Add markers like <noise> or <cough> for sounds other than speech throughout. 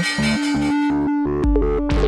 mit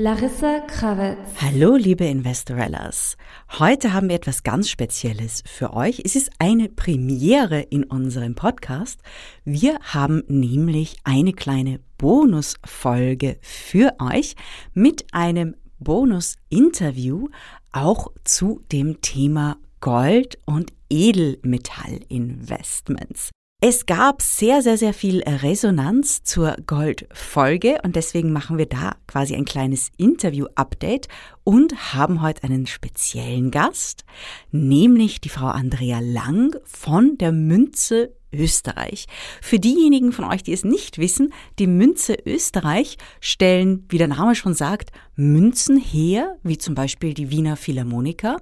Larissa Krawitz. Hallo, liebe Investorellas. Heute haben wir etwas ganz Spezielles für euch. Es ist eine Premiere in unserem Podcast. Wir haben nämlich eine kleine Bonusfolge für euch mit einem Bonus-Interview auch zu dem Thema Gold und Edelmetallinvestments. Es gab sehr, sehr, sehr viel Resonanz zur Goldfolge und deswegen machen wir da quasi ein kleines Interview-Update und haben heute einen speziellen Gast, nämlich die Frau Andrea Lang von der Münze Österreich. Für diejenigen von euch, die es nicht wissen, die Münze Österreich stellen, wie der Name schon sagt, Münzen her, wie zum Beispiel die Wiener Philharmoniker.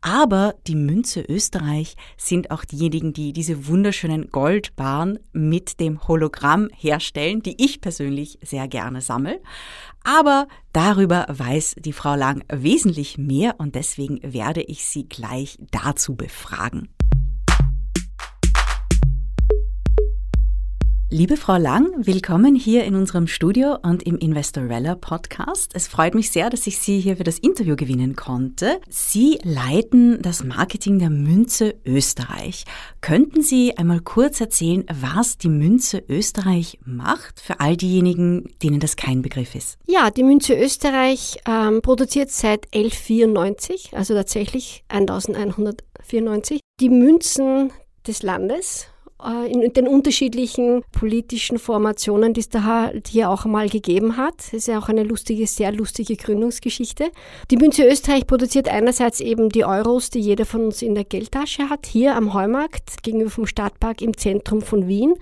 Aber die Münze Österreich sind auch diejenigen, die diese wunderschönen Goldbarren mit dem Hologramm herstellen, die ich persönlich sehr gerne sammle. Aber darüber weiß die Frau Lang wesentlich mehr und deswegen werde ich sie gleich dazu befragen. Liebe Frau Lang, willkommen hier in unserem Studio und im Investorella Podcast. Es freut mich sehr, dass ich Sie hier für das Interview gewinnen konnte. Sie leiten das Marketing der Münze Österreich. Könnten Sie einmal kurz erzählen, was die Münze Österreich macht, für all diejenigen, denen das kein Begriff ist? Ja, die Münze Österreich ähm, produziert seit 1194, also tatsächlich 1194, die Münzen des Landes in den unterschiedlichen politischen Formationen, die es da halt hier auch einmal gegeben hat. Das ist ja auch eine lustige, sehr lustige Gründungsgeschichte. Die Münze Österreich produziert einerseits eben die Euros, die jeder von uns in der Geldtasche hat, hier am Heumarkt gegenüber vom Stadtpark im Zentrum von Wien.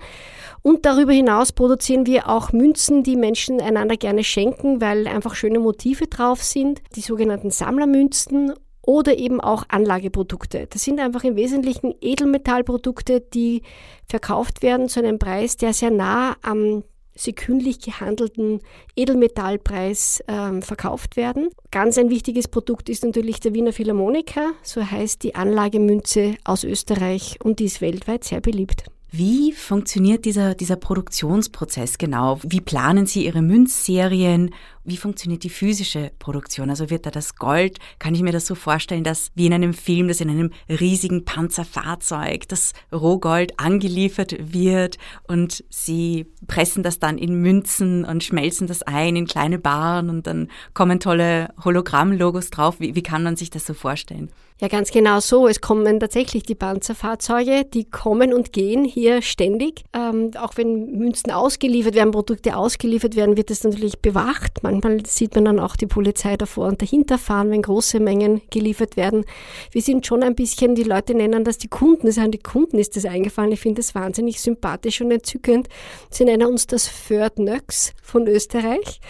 Und darüber hinaus produzieren wir auch Münzen, die Menschen einander gerne schenken, weil einfach schöne Motive drauf sind. Die sogenannten Sammlermünzen oder eben auch Anlageprodukte. Das sind einfach im Wesentlichen Edelmetallprodukte, die verkauft werden zu einem Preis, der sehr nah am sekündlich gehandelten Edelmetallpreis ähm, verkauft werden. Ganz ein wichtiges Produkt ist natürlich der Wiener Philharmoniker, so heißt die Anlagemünze aus Österreich und die ist weltweit sehr beliebt. Wie funktioniert dieser, dieser Produktionsprozess genau? Wie planen Sie Ihre Münzserien? Wie funktioniert die physische Produktion? Also wird da das Gold, kann ich mir das so vorstellen, dass wie in einem Film, dass in einem riesigen Panzerfahrzeug das Rohgold angeliefert wird und Sie pressen das dann in Münzen und schmelzen das ein in kleine Baren und dann kommen tolle Hologrammlogos drauf. Wie, wie kann man sich das so vorstellen? Ja, ganz genau so. Es kommen tatsächlich die Panzerfahrzeuge, die kommen und gehen hier ständig. Ähm, auch wenn Münzen ausgeliefert werden, Produkte ausgeliefert werden, wird das natürlich bewacht. Manchmal sieht man dann auch die Polizei davor und dahinter fahren, wenn große Mengen geliefert werden. Wir sind schon ein bisschen, die Leute nennen das die Kunden, das an die Kunden ist das eingefallen. Ich finde das wahnsinnig sympathisch und entzückend. Sie nennen uns das Third Nöx von Österreich.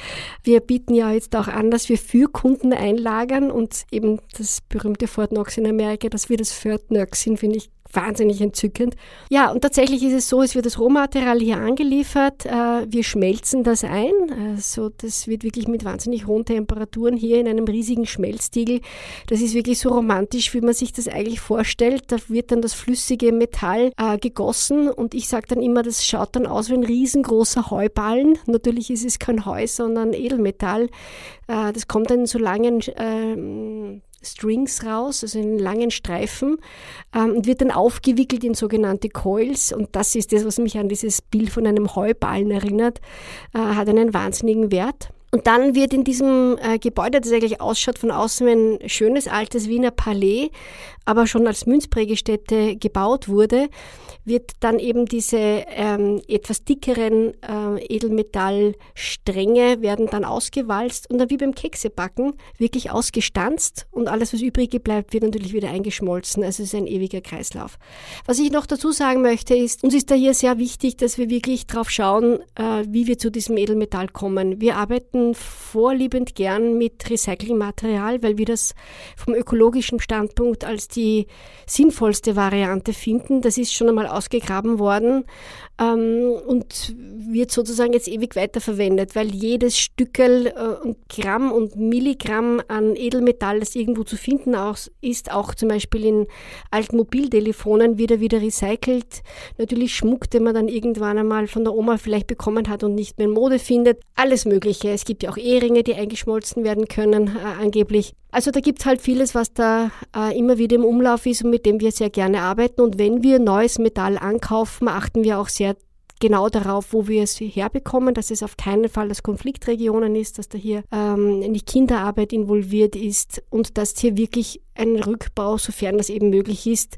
Wir bieten ja jetzt auch an, dass wir für Kunden einlagern und eben das berühmte Fort Knox in Amerika, dass wir das Fort Knox sind, finde ich wahnsinnig entzückend. Ja, und tatsächlich ist es so, es wird das Rohmaterial hier angeliefert, äh, wir schmelzen das ein, also das wird wirklich mit wahnsinnig hohen Temperaturen hier in einem riesigen Schmelztiegel. Das ist wirklich so romantisch, wie man sich das eigentlich vorstellt. Da wird dann das flüssige Metall äh, gegossen und ich sage dann immer, das schaut dann aus wie ein riesengroßer Heuballen. Natürlich ist es kein Heu, sondern Edelmetall. Äh, das kommt dann in so langen Strings raus, also in langen Streifen, ähm, und wird dann aufgewickelt in sogenannte Coils. Und das ist das, was mich an dieses Bild von einem Heuballen erinnert, äh, hat einen wahnsinnigen Wert. Und dann wird in diesem äh, Gebäude, das eigentlich ausschaut von außen wie ein schönes altes Wiener Palais, aber schon als Münzprägestätte gebaut wurde, wird dann eben diese ähm, etwas dickeren äh, Edelmetallstränge werden dann ausgewalzt und dann wie beim Keksebacken wirklich ausgestanzt und alles, was übrig bleibt, wird natürlich wieder eingeschmolzen. Also es ist ein ewiger Kreislauf. Was ich noch dazu sagen möchte, ist, uns ist da hier sehr wichtig, dass wir wirklich drauf schauen, äh, wie wir zu diesem Edelmetall kommen. Wir arbeiten vorliebend gern mit Recyclingmaterial, weil wir das vom ökologischen Standpunkt als die sinnvollste Variante finden. Das ist schon einmal ausgegraben worden. Ähm, und wird sozusagen jetzt ewig weiterverwendet, weil jedes Stückel äh, und Gramm und Milligramm an Edelmetall, das irgendwo zu finden ist, auch zum Beispiel in alten Mobiltelefonen, wieder wieder recycelt. Natürlich Schmuck, den man dann irgendwann einmal von der Oma vielleicht bekommen hat und nicht mehr in Mode findet. Alles Mögliche. Es gibt ja auch Eheringe, die eingeschmolzen werden können, äh, angeblich. Also da gibt es halt vieles, was da äh, immer wieder im Umlauf ist und mit dem wir sehr gerne arbeiten. Und wenn wir neues Metall ankaufen, achten wir auch sehr genau darauf, wo wir es herbekommen, dass es auf keinen Fall das Konfliktregionen ist, dass da hier ähm, nicht Kinderarbeit involviert ist und dass hier wirklich ein Rückbau, sofern das eben möglich ist,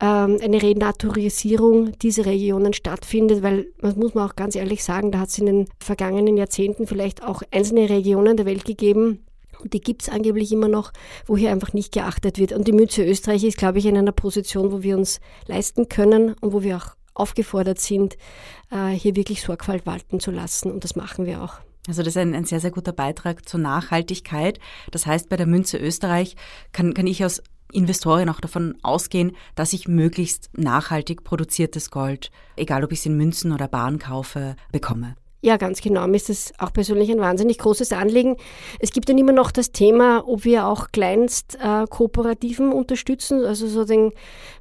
ähm, eine Renaturisierung dieser Regionen stattfindet, weil man muss man auch ganz ehrlich sagen, da hat es in den vergangenen Jahrzehnten vielleicht auch einzelne Regionen der Welt gegeben, und die gibt es angeblich immer noch, wo hier einfach nicht geachtet wird. Und die Münze Österreich ist, glaube ich, in einer Position, wo wir uns leisten können und wo wir auch aufgefordert sind, äh, hier wirklich Sorgfalt walten zu lassen. Und das machen wir auch. Also das ist ein, ein, sehr, sehr guter Beitrag zur Nachhaltigkeit. Das heißt, bei der Münze Österreich kann, kann ich als Investorin auch davon ausgehen, dass ich möglichst nachhaltig produziertes Gold, egal ob ich es in Münzen oder Bahn kaufe, bekomme. Ja, ganz genau. Mir ist das auch persönlich ein wahnsinnig großes Anliegen. Es gibt dann immer noch das Thema, ob wir auch kleinst äh, unterstützen, also so den,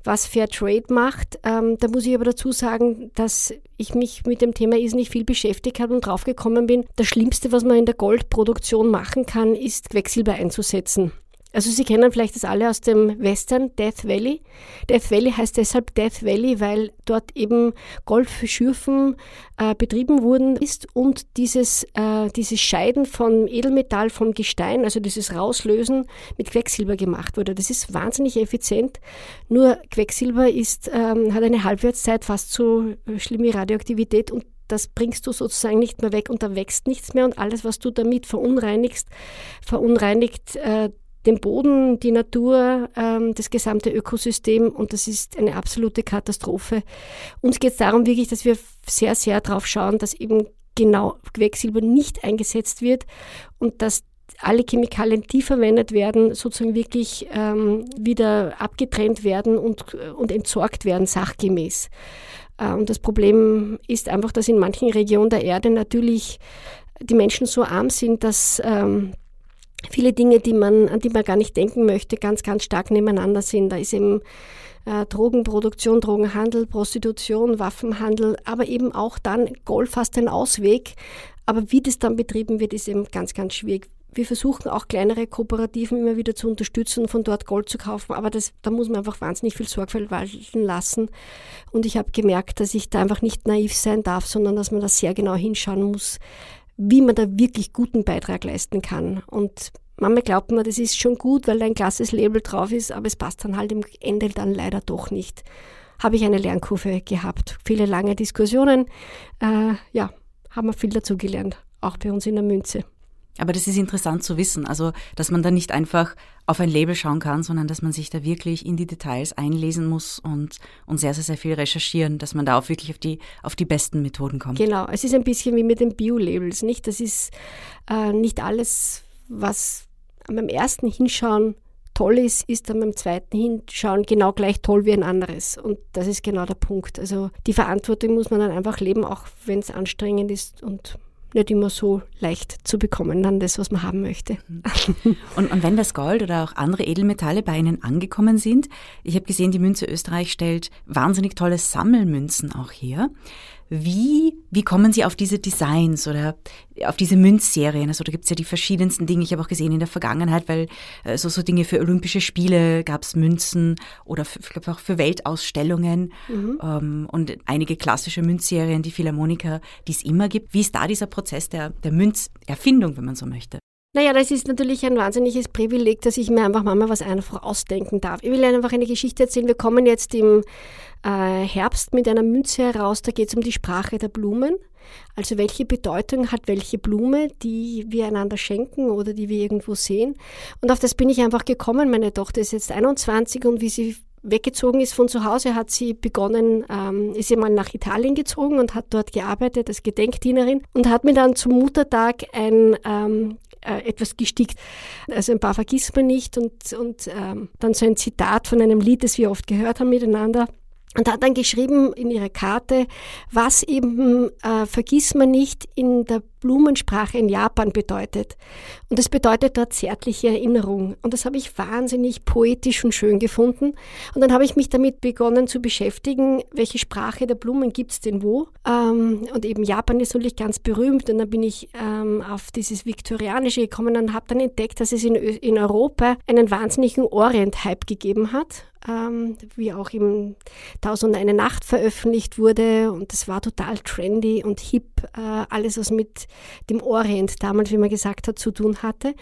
was Fair Trade macht. Ähm, da muss ich aber dazu sagen, dass ich mich mit dem Thema nicht viel beschäftigt habe und draufgekommen bin, das Schlimmste, was man in der Goldproduktion machen kann, ist Quecksilber einzusetzen. Also Sie kennen vielleicht das alle aus dem Western, Death Valley. Death Valley heißt deshalb Death Valley, weil dort eben Golfschürfen äh, betrieben wurden ist und dieses, äh, dieses Scheiden von Edelmetall vom Gestein, also dieses Rauslösen mit Quecksilber gemacht wurde. Das ist wahnsinnig effizient. Nur Quecksilber ist, ähm, hat eine Halbwertszeit fast so schlimm wie Radioaktivität und das bringst du sozusagen nicht mehr weg und da wächst nichts mehr und alles, was du damit verunreinigst, verunreinigt äh, den Boden, die Natur, ähm, das gesamte Ökosystem und das ist eine absolute Katastrophe. Uns geht es darum wirklich, dass wir sehr, sehr darauf schauen, dass eben genau Quecksilber nicht eingesetzt wird und dass alle Chemikalien, die verwendet werden, sozusagen wirklich ähm, wieder abgetrennt werden und, und entsorgt werden, sachgemäß. Äh, und das Problem ist einfach, dass in manchen Regionen der Erde natürlich die Menschen so arm sind, dass ähm, viele Dinge, die man, an die man gar nicht denken möchte, ganz, ganz stark nebeneinander sind. Da ist eben äh, Drogenproduktion, Drogenhandel, Prostitution, Waffenhandel, aber eben auch dann Gold fast ein Ausweg. Aber wie das dann betrieben wird, ist eben ganz, ganz schwierig. Wir versuchen auch kleinere Kooperativen immer wieder zu unterstützen, von dort Gold zu kaufen, aber das, da muss man einfach wahnsinnig viel Sorgfalt walten lassen. Und ich habe gemerkt, dass ich da einfach nicht naiv sein darf, sondern dass man da sehr genau hinschauen muss, wie man da wirklich guten Beitrag leisten kann. Und manchmal glaubt man, das ist schon gut, weil da ein klasses Label drauf ist, aber es passt dann halt im Ende dann leider doch nicht. Habe ich eine Lernkurve gehabt. Viele lange Diskussionen. Äh, ja, haben wir viel dazu gelernt, auch bei uns in der Münze. Aber das ist interessant zu wissen, also dass man da nicht einfach auf ein Label schauen kann, sondern dass man sich da wirklich in die Details einlesen muss und, und sehr, sehr, sehr viel recherchieren, dass man da auch wirklich auf die, auf die besten Methoden kommt. Genau, es ist ein bisschen wie mit den Bio-Labels, nicht? Das ist äh, nicht alles, was beim ersten Hinschauen toll ist, ist dann beim zweiten Hinschauen genau gleich toll wie ein anderes. Und das ist genau der Punkt. Also die Verantwortung muss man dann einfach leben, auch wenn es anstrengend ist und nicht immer so leicht zu bekommen, dann das, was man haben möchte. <laughs> Und, und wenn das Gold oder auch andere Edelmetalle bei Ihnen angekommen sind, ich habe gesehen, die Münze Österreich stellt wahnsinnig tolle Sammelmünzen auch her. Wie, wie kommen Sie auf diese Designs oder auf diese Münzserien? Also da gibt es ja die verschiedensten Dinge. Ich habe auch gesehen in der Vergangenheit, weil äh, so, so Dinge für Olympische Spiele gab es Münzen oder für, ich auch für Weltausstellungen mhm. ähm, und einige klassische Münzserien, die Philharmoniker, die es immer gibt. Wie ist da dieser Prozess der, der Münzerfindung, wenn man so möchte? Naja, das ist natürlich ein wahnsinniges Privileg, dass ich mir einfach manchmal was einfach ausdenken darf. Ich will einfach eine Geschichte erzählen. Wir kommen jetzt im äh, Herbst mit einer Münze heraus, da geht es um die Sprache der Blumen. Also welche Bedeutung hat welche Blume, die wir einander schenken oder die wir irgendwo sehen. Und auf das bin ich einfach gekommen. Meine Tochter ist jetzt 21 und wie sie weggezogen ist von zu Hause, hat sie begonnen, ähm, ist sie mal nach Italien gezogen und hat dort gearbeitet als Gedenkdienerin und hat mir dann zum Muttertag ein ähm, äh, etwas gestickt. Also ein paar vergisst man nicht und, und ähm, dann so ein Zitat von einem Lied, das wir oft gehört haben miteinander. Und hat dann geschrieben in ihrer Karte, was eben äh, vergiss man nicht in der Blumensprache in Japan bedeutet. Und das bedeutet dort zärtliche Erinnerung. Und das habe ich wahnsinnig poetisch und schön gefunden. Und dann habe ich mich damit begonnen zu beschäftigen, welche Sprache der Blumen gibt es denn wo. Ähm, und eben Japan ist natürlich ganz berühmt. Und dann bin ich ähm, auf dieses Viktorianische gekommen und habe dann entdeckt, dass es in, in Europa einen wahnsinnigen Orient-Hype gegeben hat ähm, wie auch im Tausend eine Nacht veröffentlicht wurde und das war total trendy und hip, äh, alles was mit dem Orient damals, wie man gesagt hat, zu tun hatte.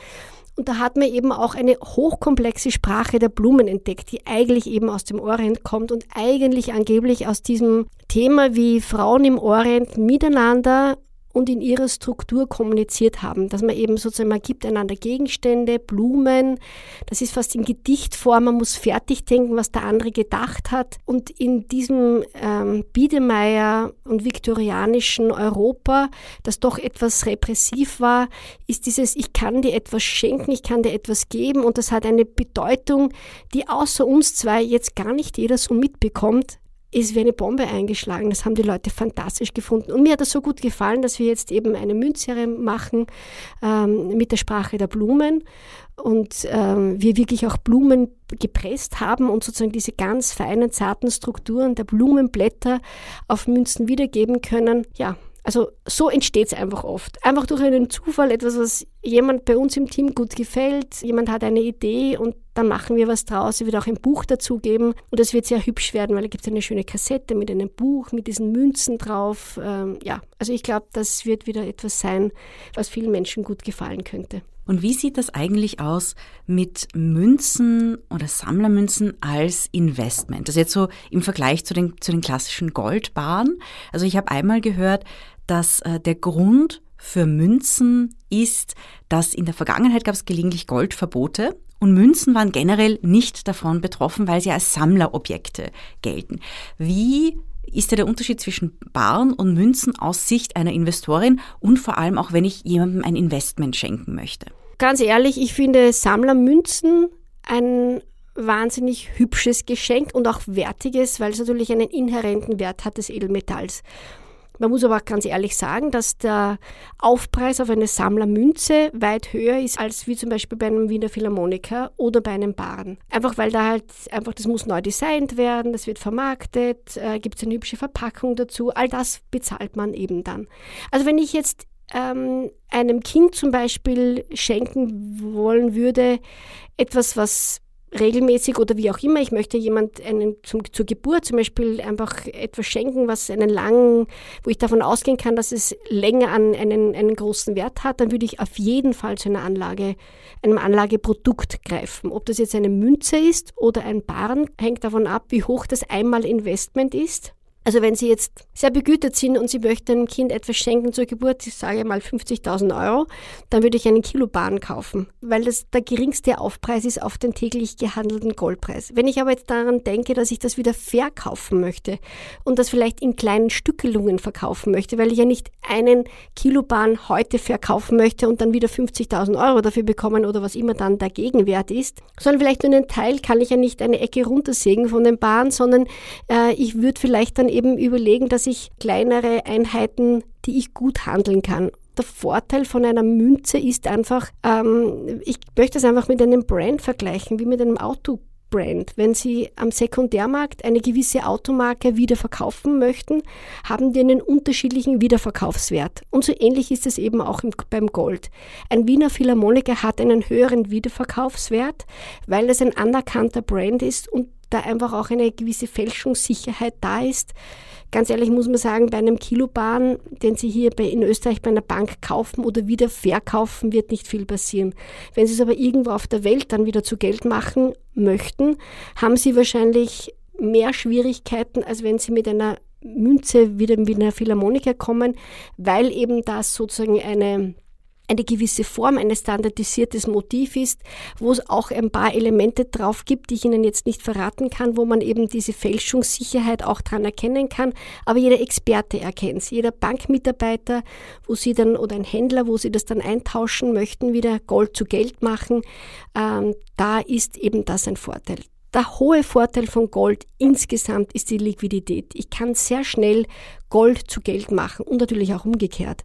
Und da hat man eben auch eine hochkomplexe Sprache der Blumen entdeckt, die eigentlich eben aus dem Orient kommt und eigentlich angeblich aus diesem Thema, wie Frauen im Orient miteinander und in ihrer Struktur kommuniziert haben. Dass man eben sozusagen, man gibt einander Gegenstände, Blumen, das ist fast in Gedichtform, man muss fertig denken, was der andere gedacht hat. Und in diesem ähm, Biedermeier und viktorianischen Europa, das doch etwas repressiv war, ist dieses, ich kann dir etwas schenken, ich kann dir etwas geben und das hat eine Bedeutung, die außer uns zwei jetzt gar nicht jeder so mitbekommt, ist wie eine Bombe eingeschlagen. Das haben die Leute fantastisch gefunden. Und mir hat das so gut gefallen, dass wir jetzt eben eine Münzserie machen ähm, mit der Sprache der Blumen und ähm, wir wirklich auch Blumen gepresst haben und sozusagen diese ganz feinen, zarten Strukturen der Blumenblätter auf Münzen wiedergeben können. Ja, also so entsteht es einfach oft. Einfach durch einen Zufall, etwas, was jemand bei uns im Team gut gefällt, jemand hat eine Idee und dann machen wir was draus. Ich wird auch ein Buch dazugeben und es wird sehr hübsch werden, weil da gibt es eine schöne Kassette mit einem Buch, mit diesen Münzen drauf. Ähm, ja, also ich glaube, das wird wieder etwas sein, was vielen Menschen gut gefallen könnte. Und wie sieht das eigentlich aus mit Münzen oder Sammlermünzen als Investment? Also jetzt so im Vergleich zu den, zu den klassischen Goldbaren. Also ich habe einmal gehört, dass äh, der Grund für Münzen ist, dass in der Vergangenheit gab es gelegentlich Goldverbote und Münzen waren generell nicht davon betroffen, weil sie als Sammlerobjekte gelten. Wie ist da der Unterschied zwischen Baren und Münzen aus Sicht einer Investorin und vor allem auch, wenn ich jemandem ein Investment schenken möchte? Ganz ehrlich, ich finde Sammlermünzen ein wahnsinnig hübsches Geschenk und auch wertiges, weil es natürlich einen inhärenten Wert hat des Edelmetalls. Man muss aber auch ganz ehrlich sagen, dass der Aufpreis auf eine Sammlermünze weit höher ist als wie zum Beispiel bei einem Wiener Philharmoniker oder bei einem Baren. Einfach weil da halt einfach, das muss neu designt werden, das wird vermarktet, äh, gibt es eine hübsche Verpackung dazu. All das bezahlt man eben dann. Also wenn ich jetzt ähm, einem Kind zum Beispiel schenken wollen würde, etwas, was regelmäßig oder wie auch immer, ich möchte jemand einen zum, zur Geburt zum Beispiel einfach etwas schenken, was einen langen, wo ich davon ausgehen kann, dass es länger an einen, einen großen Wert hat, dann würde ich auf jeden Fall zu einer Anlage, einem Anlageprodukt greifen. Ob das jetzt eine Münze ist oder ein Barn, hängt davon ab, wie hoch das Einmal-Investment ist. Also wenn Sie jetzt sehr begütert sind und Sie möchten einem Kind etwas schenken zur Geburt, ich sage mal 50.000 Euro, dann würde ich einen Kilo Bahn kaufen, weil das der geringste Aufpreis ist auf den täglich gehandelten Goldpreis. Wenn ich aber jetzt daran denke, dass ich das wieder verkaufen möchte und das vielleicht in kleinen Stückelungen verkaufen möchte, weil ich ja nicht einen Kilo Bahn heute verkaufen möchte und dann wieder 50.000 Euro dafür bekommen oder was immer dann der Gegenwert ist, sondern vielleicht nur einen Teil kann ich ja nicht eine Ecke runtersägen von den Bahn, sondern äh, ich würde vielleicht dann eben eben überlegen, dass ich kleinere Einheiten, die ich gut handeln kann. Der Vorteil von einer Münze ist einfach, ähm, ich möchte es einfach mit einem Brand vergleichen, wie mit einem Auto. Brand. Wenn Sie am Sekundärmarkt eine gewisse Automarke wieder verkaufen möchten, haben die einen unterschiedlichen Wiederverkaufswert. Und so ähnlich ist es eben auch beim Gold. Ein Wiener Philharmoniker hat einen höheren Wiederverkaufswert, weil es ein anerkannter Brand ist und da einfach auch eine gewisse Fälschungssicherheit da ist. Ganz ehrlich muss man sagen, bei einem Kilobahn, den Sie hier bei, in Österreich bei einer Bank kaufen oder wieder verkaufen, wird nicht viel passieren. Wenn Sie es aber irgendwo auf der Welt dann wieder zu Geld machen möchten, haben Sie wahrscheinlich mehr Schwierigkeiten, als wenn Sie mit einer Münze wieder mit einer Philharmoniker kommen, weil eben das sozusagen eine eine gewisse Form, ein standardisiertes Motiv ist, wo es auch ein paar Elemente drauf gibt, die ich Ihnen jetzt nicht verraten kann, wo man eben diese Fälschungssicherheit auch dran erkennen kann. Aber jeder Experte erkennt es, jeder Bankmitarbeiter, wo Sie dann oder ein Händler, wo Sie das dann eintauschen möchten, wieder Gold zu Geld machen, ähm, da ist eben das ein Vorteil. Der hohe Vorteil von Gold insgesamt ist die Liquidität. Ich kann sehr schnell Gold zu Geld machen und natürlich auch umgekehrt.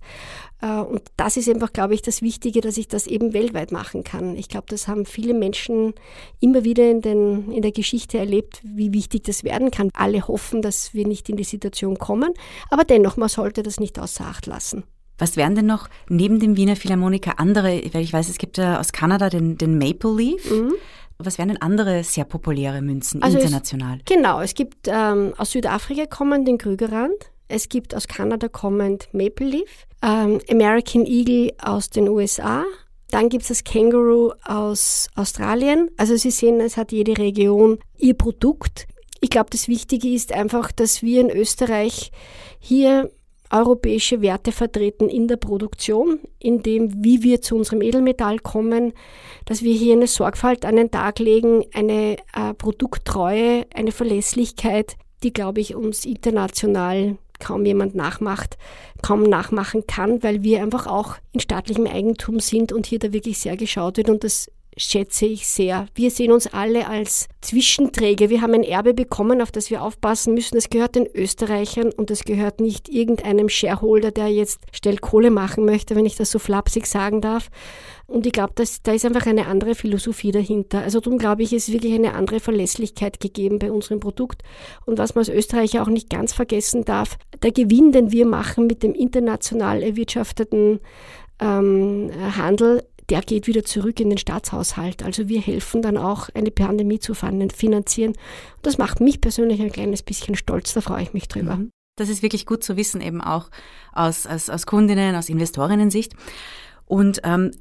Äh, und das ist einfach, glaube ich, das Wichtige, dass ich das eben weltweit machen kann. Ich glaube, das haben viele Menschen immer wieder in, den, in der Geschichte erlebt, wie wichtig das werden kann. Alle hoffen, dass wir nicht in die Situation kommen, aber dennoch, man sollte das nicht außer Acht lassen. Was wären denn noch neben dem Wiener Philharmoniker andere, weil ich weiß, es gibt ja aus Kanada den, den Maple Leaf. Mhm. Was wären denn andere sehr populäre Münzen also international? Es, genau, es gibt ähm, aus Südafrika kommend den Krügerrand, es gibt aus Kanada kommend Maple Leaf, ähm, American Eagle aus den USA, dann gibt es das Kangaroo aus Australien. Also Sie sehen, es hat jede Region ihr Produkt. Ich glaube, das Wichtige ist einfach, dass wir in Österreich hier europäische Werte vertreten in der Produktion, in dem, wie wir zu unserem Edelmetall kommen, dass wir hier eine Sorgfalt an den Tag legen, eine äh, Produkttreue, eine Verlässlichkeit, die, glaube ich, uns international kaum jemand nachmacht, kaum nachmachen kann, weil wir einfach auch in staatlichem Eigentum sind und hier da wirklich sehr geschaut wird und das schätze ich sehr. Wir sehen uns alle als Zwischenträger. Wir haben ein Erbe bekommen, auf das wir aufpassen müssen. Es gehört den Österreichern und es gehört nicht irgendeinem Shareholder, der jetzt schnell Kohle machen möchte, wenn ich das so flapsig sagen darf. Und ich glaube, da ist einfach eine andere Philosophie dahinter. Also darum glaube ich, ist wirklich eine andere Verlässlichkeit gegeben bei unserem Produkt. Und was man als Österreicher auch nicht ganz vergessen darf, der Gewinn, den wir machen mit dem international erwirtschafteten ähm, Handel, der geht wieder zurück in den Staatshaushalt. Also wir helfen dann auch, eine Pandemie zu finanzieren. Das macht mich persönlich ein kleines bisschen stolz, da freue ich mich drüber. Mhm. Das ist wirklich gut zu wissen, eben auch aus, aus, aus Kundinnen, aus Investorinnen-Sicht. Und ähm,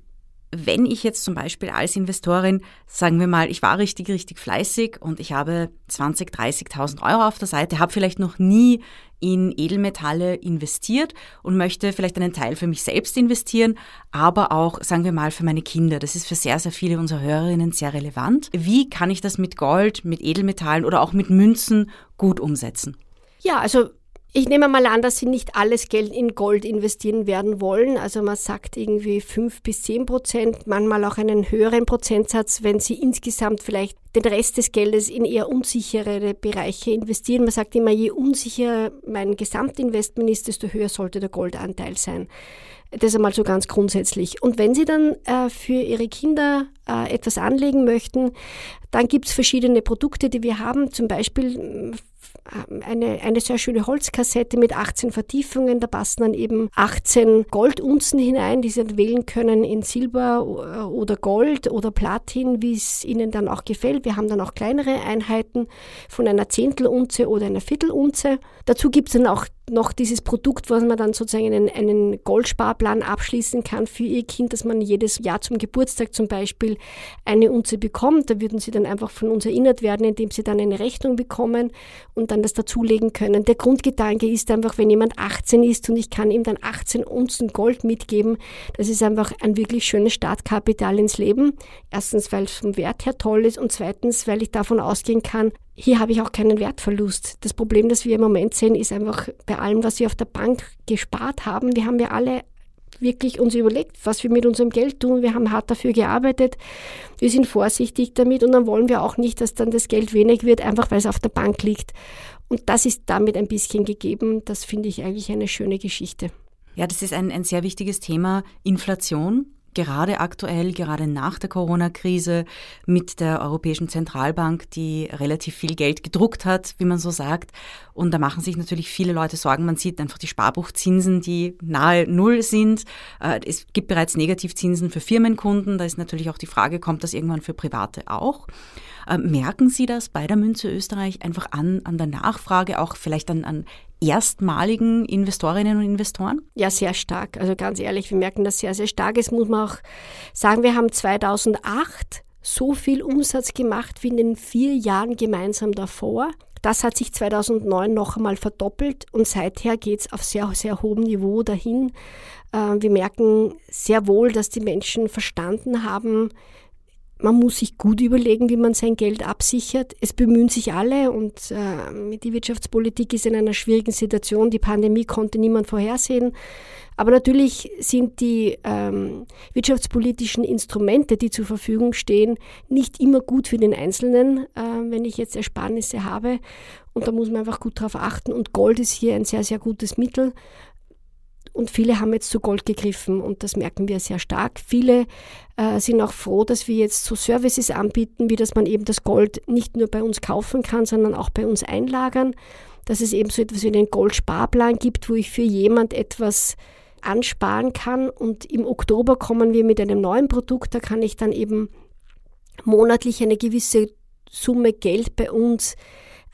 wenn ich jetzt zum Beispiel als Investorin, sagen wir mal, ich war richtig, richtig fleißig und ich habe 20, 30.000 Euro auf der Seite, habe vielleicht noch nie in Edelmetalle investiert und möchte vielleicht einen Teil für mich selbst investieren, aber auch, sagen wir mal, für meine Kinder. Das ist für sehr, sehr viele unserer Hörerinnen sehr relevant. Wie kann ich das mit Gold, mit Edelmetallen oder auch mit Münzen gut umsetzen? Ja, also ich nehme mal an, dass Sie nicht alles Geld in Gold investieren werden wollen. Also man sagt irgendwie fünf bis zehn Prozent, manchmal auch einen höheren Prozentsatz, wenn Sie insgesamt vielleicht den Rest des Geldes in eher unsichere Bereiche investieren. Man sagt immer, je unsicherer mein Gesamtinvestment ist, desto höher sollte der Goldanteil sein. Das einmal so ganz grundsätzlich. Und wenn Sie dann äh, für Ihre Kinder äh, etwas anlegen möchten, dann gibt es verschiedene Produkte, die wir haben. Zum Beispiel eine, eine sehr schöne Holzkassette mit 18 Vertiefungen. Da passen dann eben 18 Goldunzen hinein, die Sie dann wählen können in Silber oder Gold oder Platin, wie es Ihnen dann auch gefällt. Wir haben dann auch kleinere Einheiten von einer Zehntelunze oder einer Viertelunze. Dazu gibt es dann auch noch dieses Produkt, was man dann sozusagen einen, einen Goldsparplan abschließen kann für ihr Kind, dass man jedes Jahr zum Geburtstag zum Beispiel eine Unze bekommt. Da würden sie dann einfach von uns erinnert werden, indem sie dann eine Rechnung bekommen und dann das dazulegen können. Der Grundgedanke ist einfach, wenn jemand 18 ist und ich kann ihm dann 18 Unzen Gold mitgeben, das ist einfach ein wirklich schönes Startkapital ins Leben. Erstens, weil es vom Wert her toll ist und zweitens, weil ich davon ausgehen kann, hier habe ich auch keinen Wertverlust. Das Problem, das wir im Moment sehen, ist einfach bei allem, was wir auf der Bank gespart haben. Wir haben ja alle wirklich uns überlegt, was wir mit unserem Geld tun. Wir haben hart dafür gearbeitet. Wir sind vorsichtig damit und dann wollen wir auch nicht, dass dann das Geld wenig wird, einfach weil es auf der Bank liegt. Und das ist damit ein bisschen gegeben. Das finde ich eigentlich eine schöne Geschichte. Ja, das ist ein, ein sehr wichtiges Thema. Inflation gerade aktuell, gerade nach der Corona-Krise mit der Europäischen Zentralbank, die relativ viel Geld gedruckt hat, wie man so sagt. Und da machen sich natürlich viele Leute Sorgen. Man sieht einfach die Sparbuchzinsen, die nahe Null sind. Äh, es gibt bereits Negativzinsen für Firmenkunden. Da ist natürlich auch die Frage, kommt das irgendwann für Private auch? Äh, merken Sie das bei der Münze Österreich einfach an, an der Nachfrage, auch vielleicht an, an erstmaligen Investorinnen und Investoren? Ja, sehr stark. Also ganz ehrlich, wir merken das sehr, sehr stark. Es muss man auch sagen, wir haben 2008 so viel Umsatz gemacht wie in den vier Jahren gemeinsam davor. Das hat sich 2009 noch einmal verdoppelt und seither geht es auf sehr, sehr hohem Niveau dahin. Äh, wir merken sehr wohl, dass die Menschen verstanden haben, man muss sich gut überlegen, wie man sein Geld absichert. Es bemühen sich alle und äh, die Wirtschaftspolitik ist in einer schwierigen Situation. Die Pandemie konnte niemand vorhersehen. Aber natürlich sind die ähm, wirtschaftspolitischen Instrumente, die zur Verfügung stehen, nicht immer gut für den Einzelnen, äh, wenn ich jetzt Ersparnisse habe. Und da muss man einfach gut darauf achten. Und Gold ist hier ein sehr, sehr gutes Mittel. Und viele haben jetzt zu Gold gegriffen und das merken wir sehr stark. Viele äh, sind auch froh, dass wir jetzt so Services anbieten, wie dass man eben das Gold nicht nur bei uns kaufen kann, sondern auch bei uns einlagern. Dass es eben so etwas wie einen Goldsparplan gibt, wo ich für jemand etwas ansparen kann. Und im Oktober kommen wir mit einem neuen Produkt, da kann ich dann eben monatlich eine gewisse Summe Geld bei uns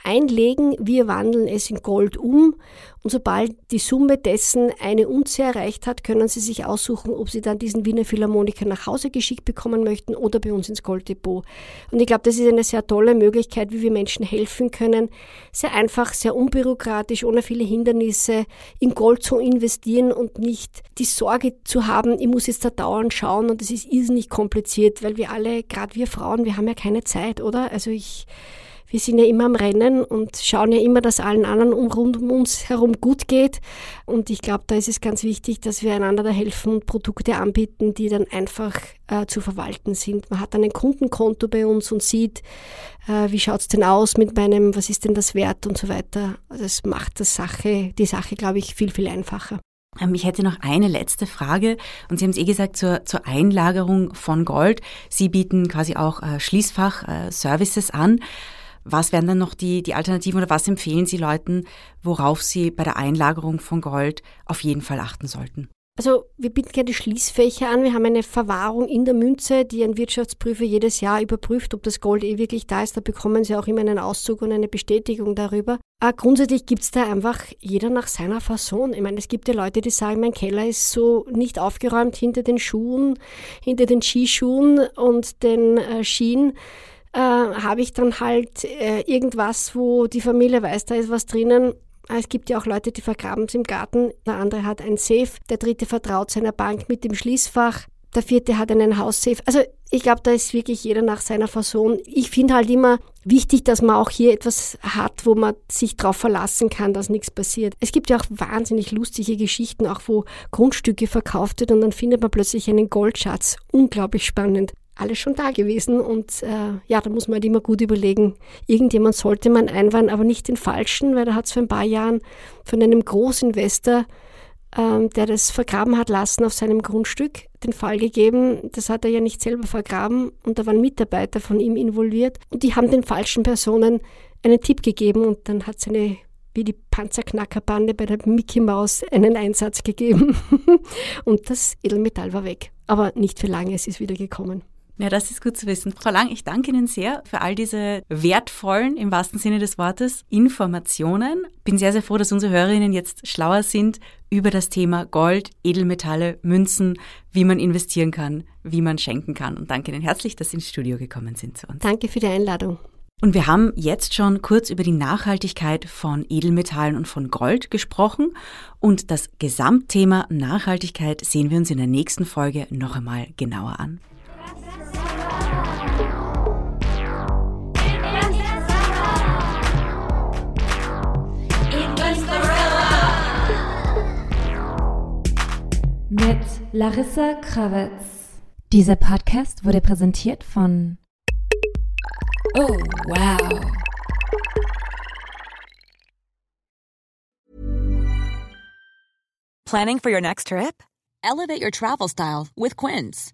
einlegen. Wir wandeln es in Gold um und sobald die Summe dessen eine Unze erreicht hat, können Sie sich aussuchen, ob Sie dann diesen Wiener Philharmoniker nach Hause geschickt bekommen möchten oder bei uns ins Golddepot. Und ich glaube, das ist eine sehr tolle Möglichkeit, wie wir Menschen helfen können, sehr einfach, sehr unbürokratisch, ohne viele Hindernisse in Gold zu investieren und nicht die Sorge zu haben, ich muss jetzt da dauernd schauen und es ist irrsinnig kompliziert, weil wir alle, gerade wir Frauen, wir haben ja keine Zeit, oder? Also ich wir sind ja immer am Rennen und schauen ja immer, dass allen anderen um, rund um uns herum gut geht. Und ich glaube, da ist es ganz wichtig, dass wir einander da helfen und Produkte anbieten, die dann einfach äh, zu verwalten sind. Man hat dann ein Kundenkonto bei uns und sieht, äh, wie schaut's denn aus mit meinem, was ist denn das wert und so weiter. Das macht das Sache, die Sache, glaube ich, viel, viel einfacher. Ähm, ich hätte noch eine letzte Frage und Sie haben es eh gesagt zur, zur Einlagerung von Gold. Sie bieten quasi auch äh, Schließfach-Services äh, an. Was wären dann noch die, die Alternativen oder was empfehlen Sie Leuten, worauf sie bei der Einlagerung von Gold auf jeden Fall achten sollten? Also wir bieten gerne Schließfächer an. Wir haben eine Verwahrung in der Münze, die ein Wirtschaftsprüfer jedes Jahr überprüft, ob das Gold eh wirklich da ist. Da bekommen Sie auch immer einen Auszug und eine Bestätigung darüber. Aber grundsätzlich gibt es da einfach jeder nach seiner Fasson. Ich meine, es gibt ja Leute, die sagen, mein Keller ist so nicht aufgeräumt hinter den Schuhen, hinter den Skischuhen und den äh, Skien äh, habe ich dann halt äh, irgendwas, wo die Familie weiß, da ist was drinnen. Es gibt ja auch Leute, die vergraben es im Garten. Der andere hat ein Safe, der dritte vertraut seiner Bank mit dem Schließfach, der vierte hat einen Haussafe. Also ich glaube, da ist wirklich jeder nach seiner Person. Ich finde halt immer wichtig, dass man auch hier etwas hat, wo man sich darauf verlassen kann, dass nichts passiert. Es gibt ja auch wahnsinnig lustige Geschichten, auch wo Grundstücke verkauft wird und dann findet man plötzlich einen Goldschatz. Unglaublich spannend alles schon da gewesen. Und äh, ja, da muss man halt immer gut überlegen, irgendjemand sollte man einweihen, aber nicht den falschen, weil da hat es vor ein paar Jahren von einem Großinvestor, ähm, der das vergraben hat lassen auf seinem Grundstück, den Fall gegeben. Das hat er ja nicht selber vergraben und da waren Mitarbeiter von ihm involviert und die haben den falschen Personen einen Tipp gegeben und dann hat seine wie die Panzerknackerbande bei der Mickey Maus einen Einsatz gegeben <laughs> und das Edelmetall war weg. Aber nicht für lange, es ist wieder gekommen. Ja, das ist gut zu wissen. Frau Lang, ich danke Ihnen sehr für all diese wertvollen, im wahrsten Sinne des Wortes, Informationen. Bin sehr, sehr froh, dass unsere Hörerinnen jetzt schlauer sind über das Thema Gold, Edelmetalle, Münzen, wie man investieren kann, wie man schenken kann. Und danke Ihnen herzlich, dass Sie ins Studio gekommen sind zu uns. Danke für die Einladung. Und wir haben jetzt schon kurz über die Nachhaltigkeit von Edelmetallen und von Gold gesprochen. Und das Gesamtthema Nachhaltigkeit sehen wir uns in der nächsten Folge noch einmal genauer an. Mit Larissa Krawitz. Dieser Podcast wurde präsentiert von Oh, wow. Planning for your next trip? Elevate your travel style with Quince.